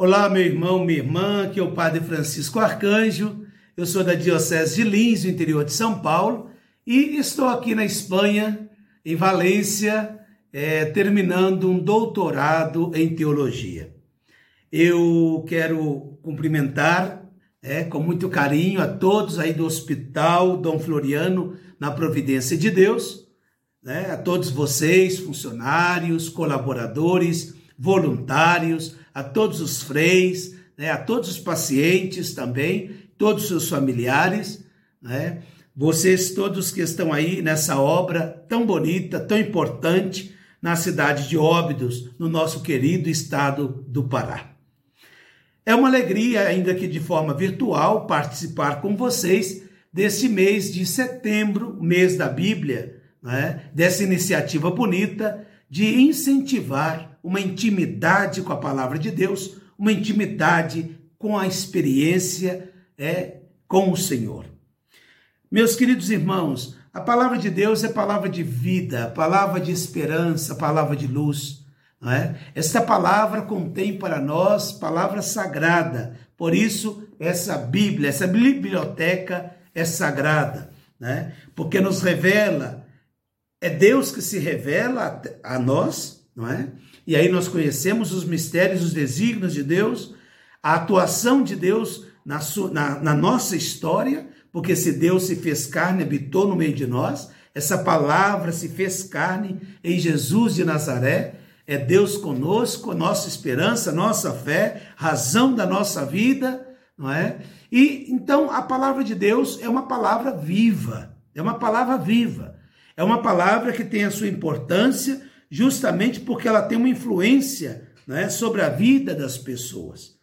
Olá, meu irmão, minha irmã, que é o Padre Francisco Arcanjo. Eu sou da Diocese de Lins, no interior de São Paulo, e estou aqui na Espanha, em Valência, é, terminando um doutorado em teologia. Eu quero cumprimentar é, com muito carinho a todos aí do Hospital Dom Floriano, na Providência de Deus, né, a todos vocês, funcionários, colaboradores, voluntários, a todos os freis, né, a todos os pacientes também, todos os seus familiares, né, vocês todos que estão aí nessa obra tão bonita, tão importante na cidade de Óbidos, no nosso querido estado do Pará. É uma alegria, ainda que de forma virtual, participar com vocês desse mês de setembro, mês da Bíblia, né? dessa iniciativa bonita de incentivar uma intimidade com a palavra de Deus, uma intimidade com a experiência é, com o Senhor. Meus queridos irmãos, a palavra de Deus é palavra de vida, palavra de esperança, palavra de luz. Não é? Esta palavra contém para nós palavra sagrada, por isso essa Bíblia, essa biblioteca é sagrada, né? porque nos revela, é Deus que se revela a nós, não é? E aí nós conhecemos os mistérios, os desígnios de Deus, a atuação de Deus na, sua, na, na nossa história, porque se Deus se fez carne, habitou no meio de nós, essa palavra se fez carne em Jesus de Nazaré, é Deus conosco, nossa esperança, nossa fé, razão da nossa vida, não é? E então a palavra de Deus é uma palavra viva, é uma palavra viva, é uma palavra que tem a sua importância, justamente porque ela tem uma influência né, sobre a vida das pessoas.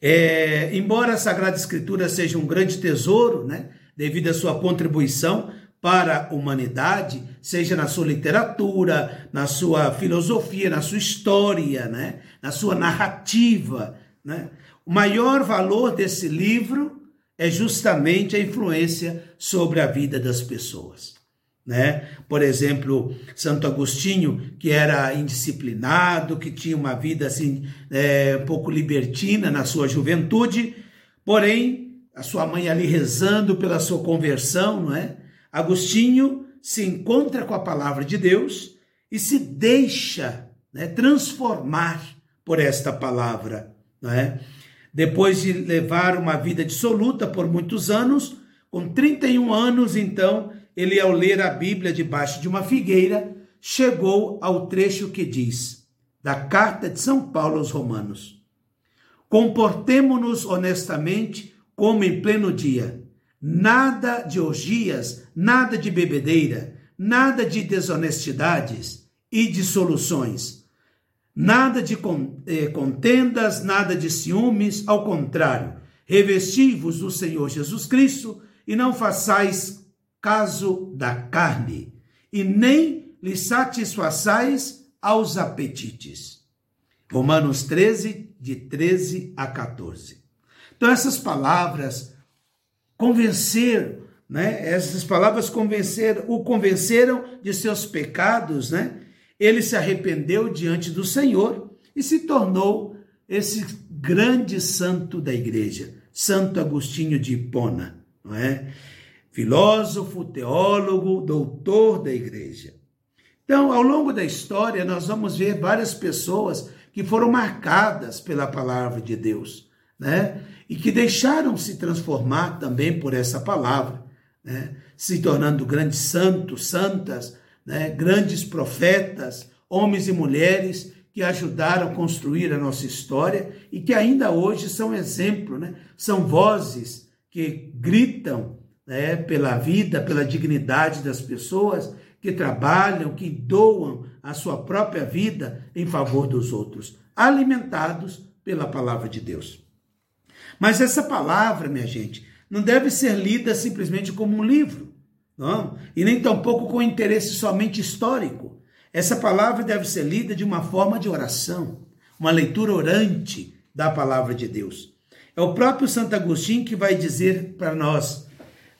É, embora a Sagrada Escritura seja um grande tesouro, né, devido à sua contribuição para a humanidade, seja na sua literatura, na sua filosofia, na sua história, né, na sua narrativa, né, o maior valor desse livro é justamente a influência sobre a vida das pessoas né? Por exemplo, Santo Agostinho, que era indisciplinado, que tinha uma vida assim é, um pouco libertina na sua juventude, porém a sua mãe ali rezando pela sua conversão, não é? Agostinho se encontra com a palavra de Deus e se deixa né, transformar por esta palavra, não é? Depois de levar uma vida dissoluta por muitos anos, com 31 anos, então, ele, ao ler a Bíblia debaixo de uma figueira, chegou ao trecho que diz, da carta de São Paulo aos Romanos: Comportemo-nos honestamente como em pleno dia, nada de orgias, nada de bebedeira, nada de desonestidades e dissoluções, nada de eh, contendas, nada de ciúmes, ao contrário, revesti-vos do Senhor Jesus Cristo e não façais caso da carne, e nem lhe satisfaçais aos apetites. Romanos 13, de 13 a 14. Então, essas palavras convenceram, né? Essas palavras convenceram, o convenceram de seus pecados, né? Ele se arrependeu diante do Senhor e se tornou esse grande santo da igreja, Santo Agostinho de Hipona, não é? Filósofo, teólogo, doutor da igreja. Então, ao longo da história, nós vamos ver várias pessoas que foram marcadas pela palavra de Deus, né? E que deixaram se transformar também por essa palavra, né? Se tornando grandes santos, santas, né? Grandes profetas, homens e mulheres que ajudaram a construir a nossa história e que ainda hoje são exemplo, né? São vozes que gritam né, pela vida, pela dignidade das pessoas que trabalham, que doam a sua própria vida em favor dos outros, alimentados pela palavra de Deus. Mas essa palavra, minha gente, não deve ser lida simplesmente como um livro, não, e nem tampouco com interesse somente histórico. Essa palavra deve ser lida de uma forma de oração, uma leitura orante da palavra de Deus. É o próprio Santo Agostinho que vai dizer para nós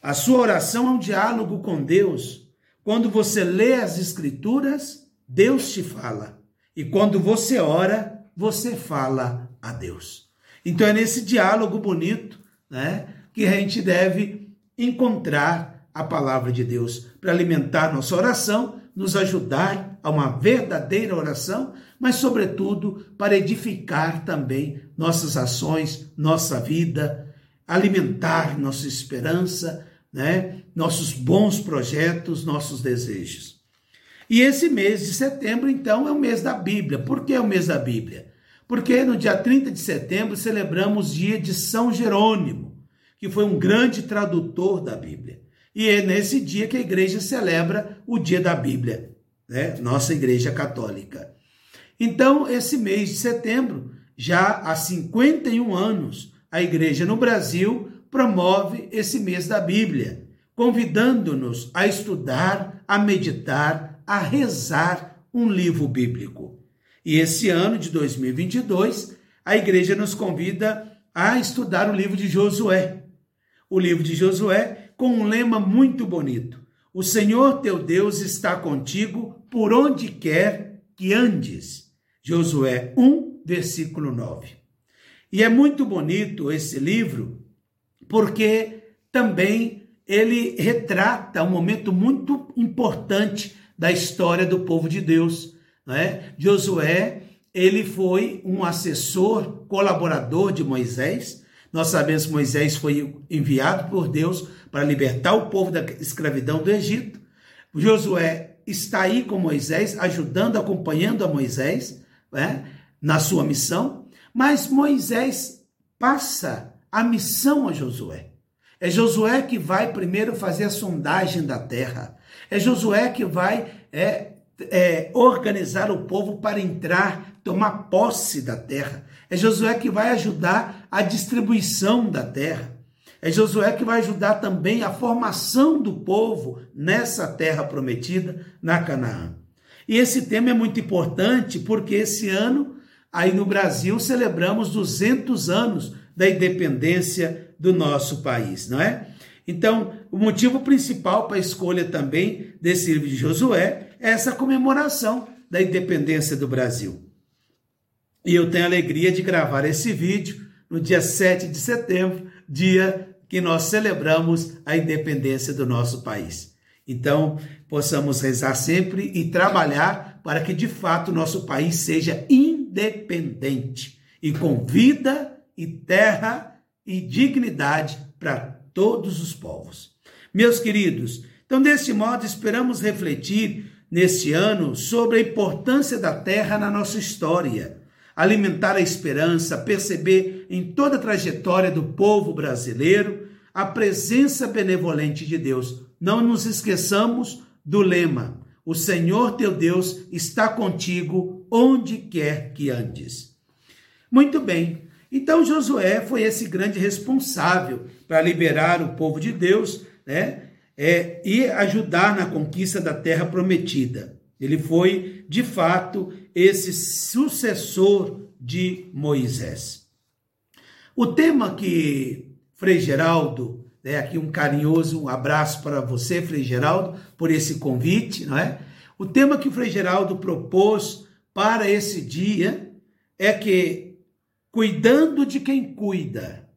a sua oração é um diálogo com Deus. Quando você lê as Escrituras, Deus te fala. E quando você ora, você fala a Deus. Então é nesse diálogo bonito, né, que a gente deve encontrar a palavra de Deus para alimentar nossa oração, nos ajudar a uma verdadeira oração, mas sobretudo para edificar também nossas ações, nossa vida, alimentar nossa esperança, né, nossos bons projetos, nossos desejos. E esse mês de setembro, então, é o mês da Bíblia. Por que é o mês da Bíblia? Porque no dia 30 de setembro celebramos o dia de São Jerônimo, que foi um grande tradutor da Bíblia. E é nesse dia que a igreja celebra o dia da Bíblia, né? nossa igreja católica. Então, esse mês de setembro, já há 51 anos, a igreja no Brasil promove esse mês da Bíblia, convidando-nos a estudar, a meditar, a rezar um livro bíblico. E esse ano de 2022, a igreja nos convida a estudar o livro de Josué. O livro de Josué com um lema muito bonito: O Senhor teu Deus está contigo por onde quer que andes. Josué 1, versículo 9. E é muito bonito esse livro porque também ele retrata um momento muito importante da história do povo de Deus né? Josué, ele foi um assessor, colaborador de Moisés. Nós sabemos que Moisés foi enviado por Deus para libertar o povo da escravidão do Egito. Josué está aí com Moisés, ajudando, acompanhando a Moisés né? na sua missão. Mas Moisés passa a missão a Josué. É Josué que vai primeiro fazer a sondagem da terra. É Josué que vai é, é, organizar o povo para entrar, tomar posse da terra. É Josué que vai ajudar a distribuição da terra. É Josué que vai ajudar também a formação do povo nessa terra prometida, na Canaã. E esse tema é muito importante porque esse ano, aí no Brasil, celebramos 200 anos da independência do nosso país, não é? Então, o motivo principal para a escolha também desse livro de Josué é essa comemoração da independência do Brasil. E eu tenho a alegria de gravar esse vídeo no dia 7 de setembro, dia que nós celebramos a independência do nosso país. Então, possamos rezar sempre e trabalhar para que de fato nosso país seja independente e com vida e terra e dignidade para todos os povos. Meus queridos, então desse modo esperamos refletir neste ano sobre a importância da terra na nossa história, alimentar a esperança, perceber em toda a trajetória do povo brasileiro a presença benevolente de Deus. Não nos esqueçamos do lema: O Senhor teu Deus está contigo onde quer que andes. Muito bem. Então Josué foi esse grande responsável para liberar o povo de Deus, né? É, e ajudar na conquista da terra prometida. Ele foi, de fato, esse sucessor de Moisés. O tema que Frei Geraldo, né, aqui um carinhoso um abraço para você, Frei Geraldo, por esse convite, não é? O tema que Frei Geraldo propôs para esse dia é que cuidando de quem cuida,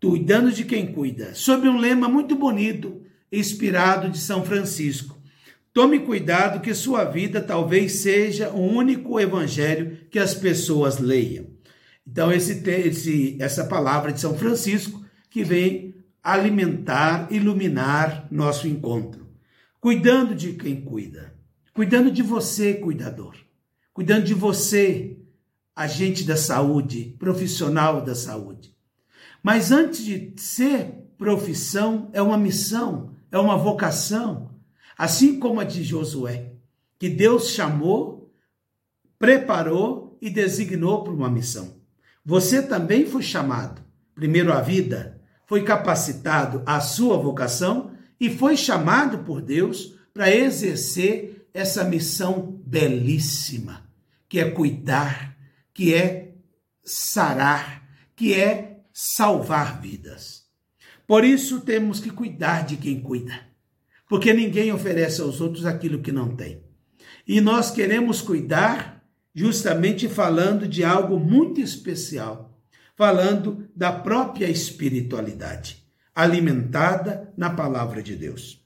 cuidando de quem cuida, sob um lema muito bonito, inspirado de São Francisco. Tome cuidado que sua vida talvez seja o único evangelho que as pessoas leiam. Então, esse, esse, essa palavra de São Francisco que vem alimentar, iluminar nosso encontro. Cuidando de quem cuida. Cuidando de você, cuidador. Cuidando de você, agente da saúde, profissional da saúde. Mas antes de ser profissão, é uma missão, é uma vocação, assim como a de Josué, que Deus chamou, preparou e designou para uma missão. Você também foi chamado, primeiro à vida, foi capacitado à sua vocação e foi chamado por Deus para exercer essa missão belíssima, que é cuidar, que é sarar, que é salvar vidas. Por isso temos que cuidar de quem cuida, porque ninguém oferece aos outros aquilo que não tem. E nós queremos cuidar justamente falando de algo muito especial, falando da própria espiritualidade, alimentada na palavra de Deus.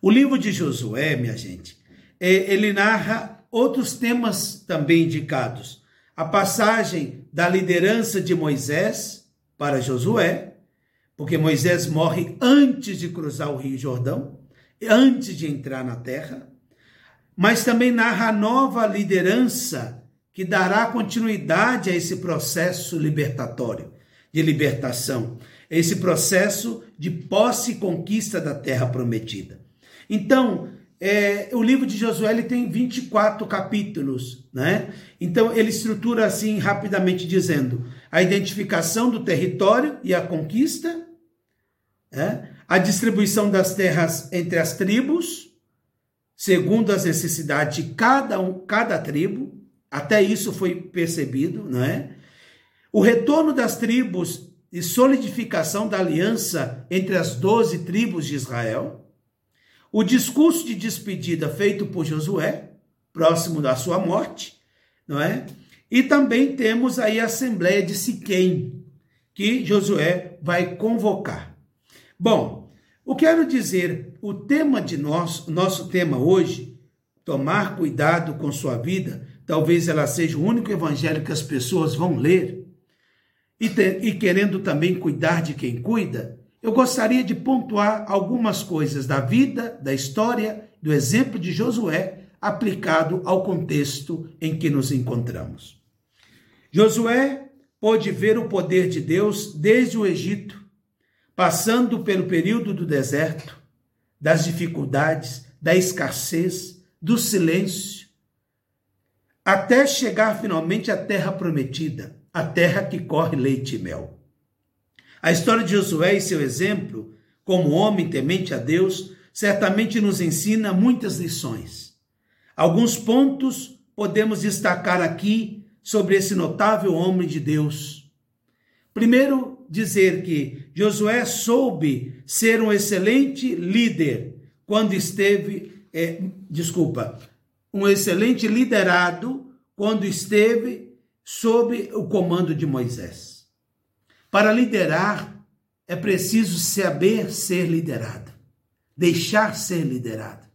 O livro de Josué, minha gente, é, ele narra outros temas também indicados. A passagem da liderança de Moisés para Josué, porque Moisés morre antes de cruzar o Rio Jordão, antes de entrar na terra mas também narra a nova liderança que dará continuidade a esse processo libertatório, de libertação, esse processo de posse e conquista da terra prometida. Então, é, o livro de Josué ele tem 24 capítulos, né? Então, ele estrutura assim, rapidamente dizendo, a identificação do território e a conquista, né? a distribuição das terras entre as tribos, segundo as necessidades de cada, um, cada tribo, até isso foi percebido, não é? O retorno das tribos e solidificação da aliança entre as doze tribos de Israel, o discurso de despedida feito por Josué, próximo da sua morte, não é? E também temos aí a Assembleia de Siquém, que Josué vai convocar. Bom, o que quero dizer, o tema de nós, nosso tema hoje, tomar cuidado com sua vida, talvez ela seja o único evangelho que as pessoas vão ler, e, e querendo também cuidar de quem cuida, eu gostaria de pontuar algumas coisas da vida, da história, do exemplo de Josué aplicado ao contexto em que nos encontramos. Josué pôde ver o poder de Deus desde o Egito passando pelo período do deserto, das dificuldades, da escassez, do silêncio, até chegar finalmente à terra prometida, a terra que corre leite e mel. A história de Josué e seu exemplo, como homem temente a Deus, certamente nos ensina muitas lições. Alguns pontos podemos destacar aqui sobre esse notável homem de Deus. Primeiro, dizer que Josué soube ser um excelente líder quando esteve, é, desculpa, um excelente liderado quando esteve sob o comando de Moisés. Para liderar é preciso saber ser liderado, deixar ser liderado.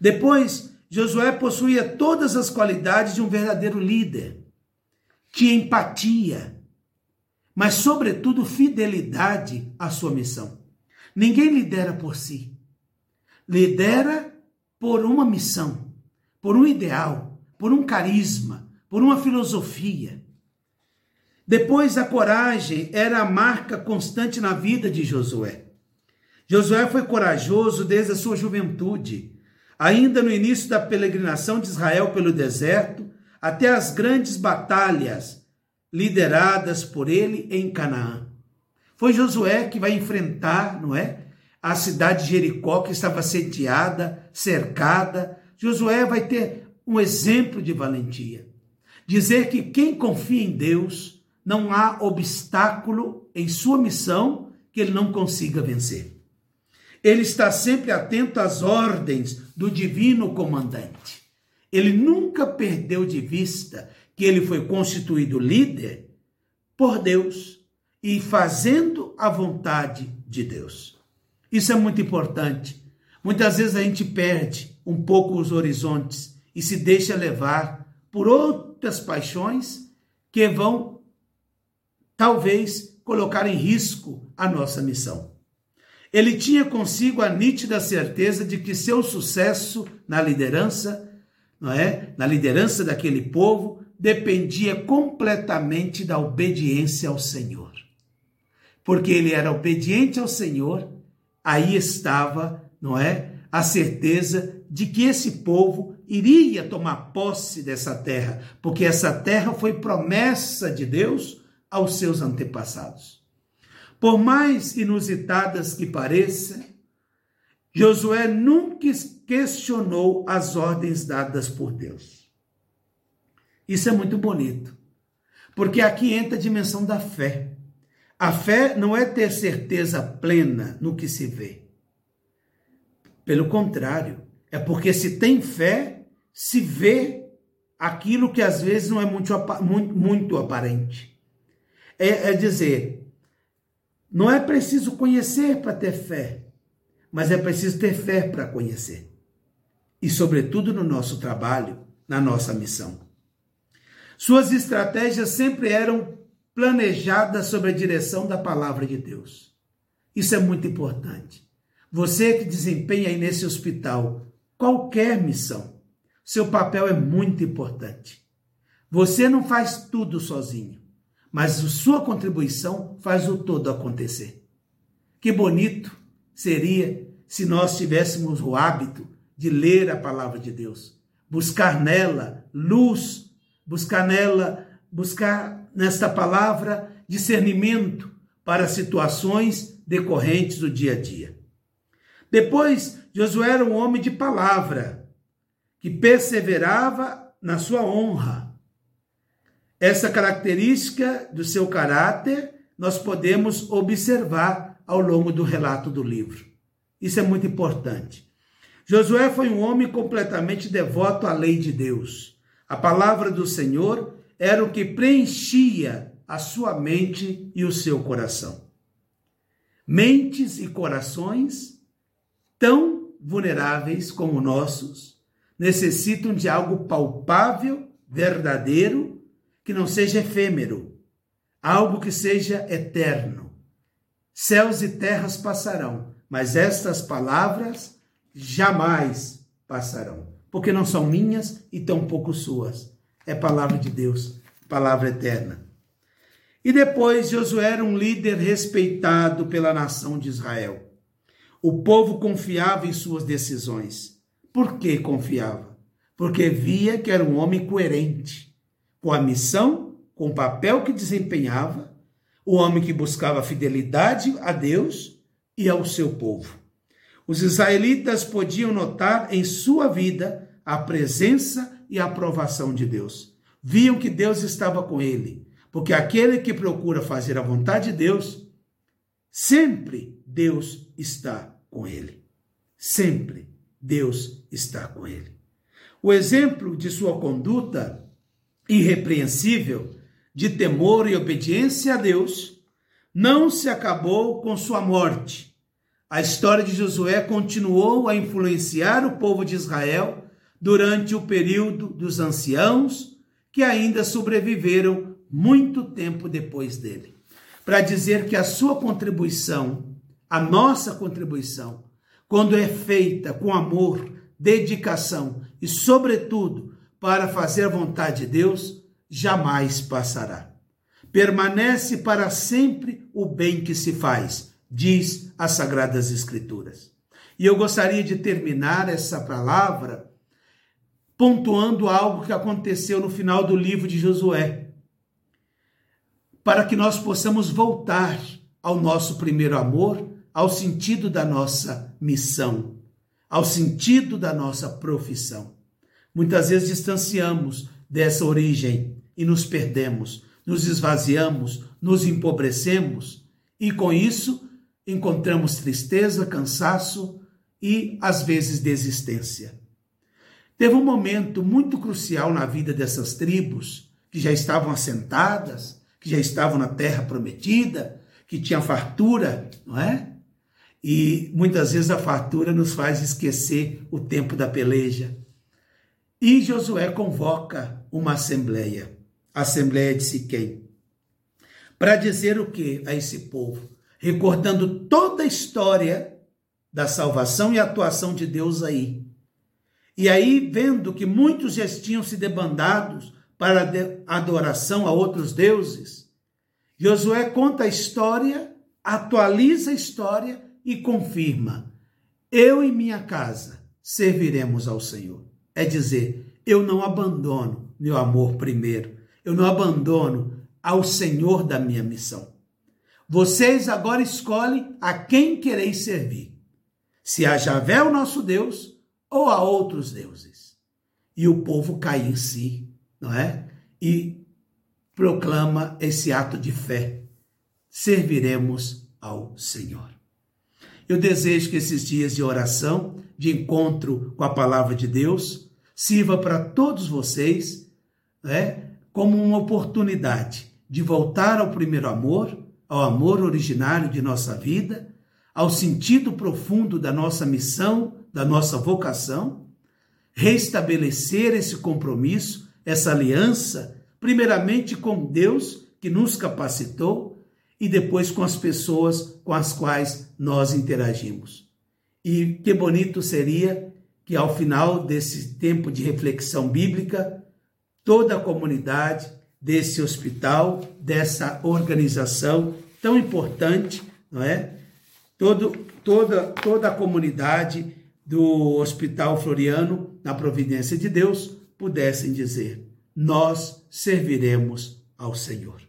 Depois, Josué possuía todas as qualidades de um verdadeiro líder. Tinha empatia, mas, sobretudo, fidelidade à sua missão. Ninguém lidera por si. Lidera por uma missão, por um ideal, por um carisma, por uma filosofia. Depois, a coragem era a marca constante na vida de Josué. Josué foi corajoso desde a sua juventude. Ainda no início da peregrinação de Israel pelo deserto, até as grandes batalhas lideradas por ele em Canaã. Foi Josué que vai enfrentar, não é? A cidade de Jericó que estava sitiada, cercada. Josué vai ter um exemplo de valentia. Dizer que quem confia em Deus, não há obstáculo em sua missão que ele não consiga vencer. Ele está sempre atento às ordens do divino comandante. Ele nunca perdeu de vista que ele foi constituído líder por Deus e fazendo a vontade de Deus. Isso é muito importante. Muitas vezes a gente perde um pouco os horizontes e se deixa levar por outras paixões que vão talvez colocar em risco a nossa missão. Ele tinha consigo a nítida certeza de que seu sucesso na liderança, não é? Na liderança daquele povo dependia completamente da obediência ao Senhor. Porque ele era obediente ao Senhor, aí estava, não é? A certeza de que esse povo iria tomar posse dessa terra, porque essa terra foi promessa de Deus aos seus antepassados. Por mais inusitadas que pareçam, Josué nunca questionou as ordens dadas por Deus. Isso é muito bonito. Porque aqui entra a dimensão da fé. A fé não é ter certeza plena no que se vê. Pelo contrário, é porque se tem fé, se vê aquilo que às vezes não é muito, muito, muito aparente. É, é dizer, não é preciso conhecer para ter fé, mas é preciso ter fé para conhecer. E, sobretudo, no nosso trabalho, na nossa missão. Suas estratégias sempre eram planejadas sob a direção da palavra de Deus. Isso é muito importante. Você que desempenha aí nesse hospital qualquer missão, seu papel é muito importante. Você não faz tudo sozinho, mas sua contribuição faz o todo acontecer. Que bonito seria se nós tivéssemos o hábito de ler a palavra de Deus, buscar nela luz, buscar nela, buscar nesta palavra discernimento para situações decorrentes do dia a dia. Depois, Josué era um homem de palavra, que perseverava na sua honra. Essa característica do seu caráter nós podemos observar ao longo do relato do livro. Isso é muito importante. Josué foi um homem completamente devoto à lei de Deus. A palavra do Senhor era o que preenchia a sua mente e o seu coração. Mentes e corações tão vulneráveis como nossos necessitam de algo palpável, verdadeiro, que não seja efêmero, algo que seja eterno. Céus e terras passarão, mas estas palavras jamais passarão, porque não são minhas e tampouco suas. É palavra de Deus, palavra eterna. E depois Josué era um líder respeitado pela nação de Israel. O povo confiava em suas decisões. Por que confiava? Porque via que era um homem coerente com a missão, com o papel que desempenhava, o homem que buscava fidelidade a Deus e ao seu povo. Os israelitas podiam notar em sua vida a presença e a aprovação de Deus. Viam que Deus estava com ele, porque aquele que procura fazer a vontade de Deus, sempre Deus está com ele. Sempre Deus está com ele. O exemplo de sua conduta irrepreensível, de temor e obediência a Deus, não se acabou com sua morte. A história de Josué continuou a influenciar o povo de Israel durante o período dos anciãos, que ainda sobreviveram muito tempo depois dele. Para dizer que a sua contribuição, a nossa contribuição, quando é feita com amor, dedicação e, sobretudo, para fazer a vontade de Deus, jamais passará. Permanece para sempre o bem que se faz, diz as Sagradas Escrituras. E eu gostaria de terminar essa palavra pontuando algo que aconteceu no final do livro de Josué, para que nós possamos voltar ao nosso primeiro amor ao sentido da nossa missão, ao sentido da nossa profissão. Muitas vezes distanciamos dessa origem e nos perdemos, nos esvaziamos, nos empobrecemos e com isso encontramos tristeza, cansaço e às vezes desistência. Teve um momento muito crucial na vida dessas tribos que já estavam assentadas, que já estavam na terra prometida, que tinha fartura, não é? E muitas vezes a fartura nos faz esquecer o tempo da peleja. E Josué convoca uma assembleia, a assembleia de Siquém, para dizer o que a esse povo? Recordando toda a história da salvação e atuação de Deus aí. E aí, vendo que muitos já tinham se debandados para adoração a outros deuses, Josué conta a história, atualiza a história e confirma: eu e minha casa serviremos ao Senhor. É dizer, eu não abandono meu amor primeiro, eu não abandono ao Senhor da minha missão. Vocês agora escolhem a quem quereis servir. Se a Javé, o nosso Deus, ou a outros deuses. E o povo cai em si, não é? E proclama esse ato de fé. Serviremos ao Senhor. Eu desejo que esses dias de oração, de encontro com a palavra de Deus, sirva para todos vocês né, como uma oportunidade de voltar ao primeiro amor, ao amor originário de nossa vida, ao sentido profundo da nossa missão, da nossa vocação, restabelecer esse compromisso, essa aliança, primeiramente com Deus, que nos capacitou, e depois com as pessoas com as quais nós interagimos. E que bonito seria que ao final desse tempo de reflexão bíblica, toda a comunidade desse hospital, dessa organização tão importante, não é? Todo, toda, toda a comunidade do Hospital Floriano, na providência de Deus, pudessem dizer: Nós serviremos ao Senhor.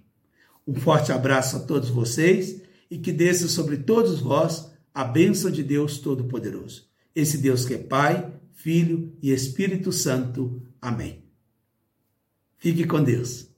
Um forte abraço a todos vocês e que desça sobre todos vós a bênção de Deus Todo-Poderoso. Esse Deus que é Pai, Filho e Espírito Santo. Amém. Fique com Deus.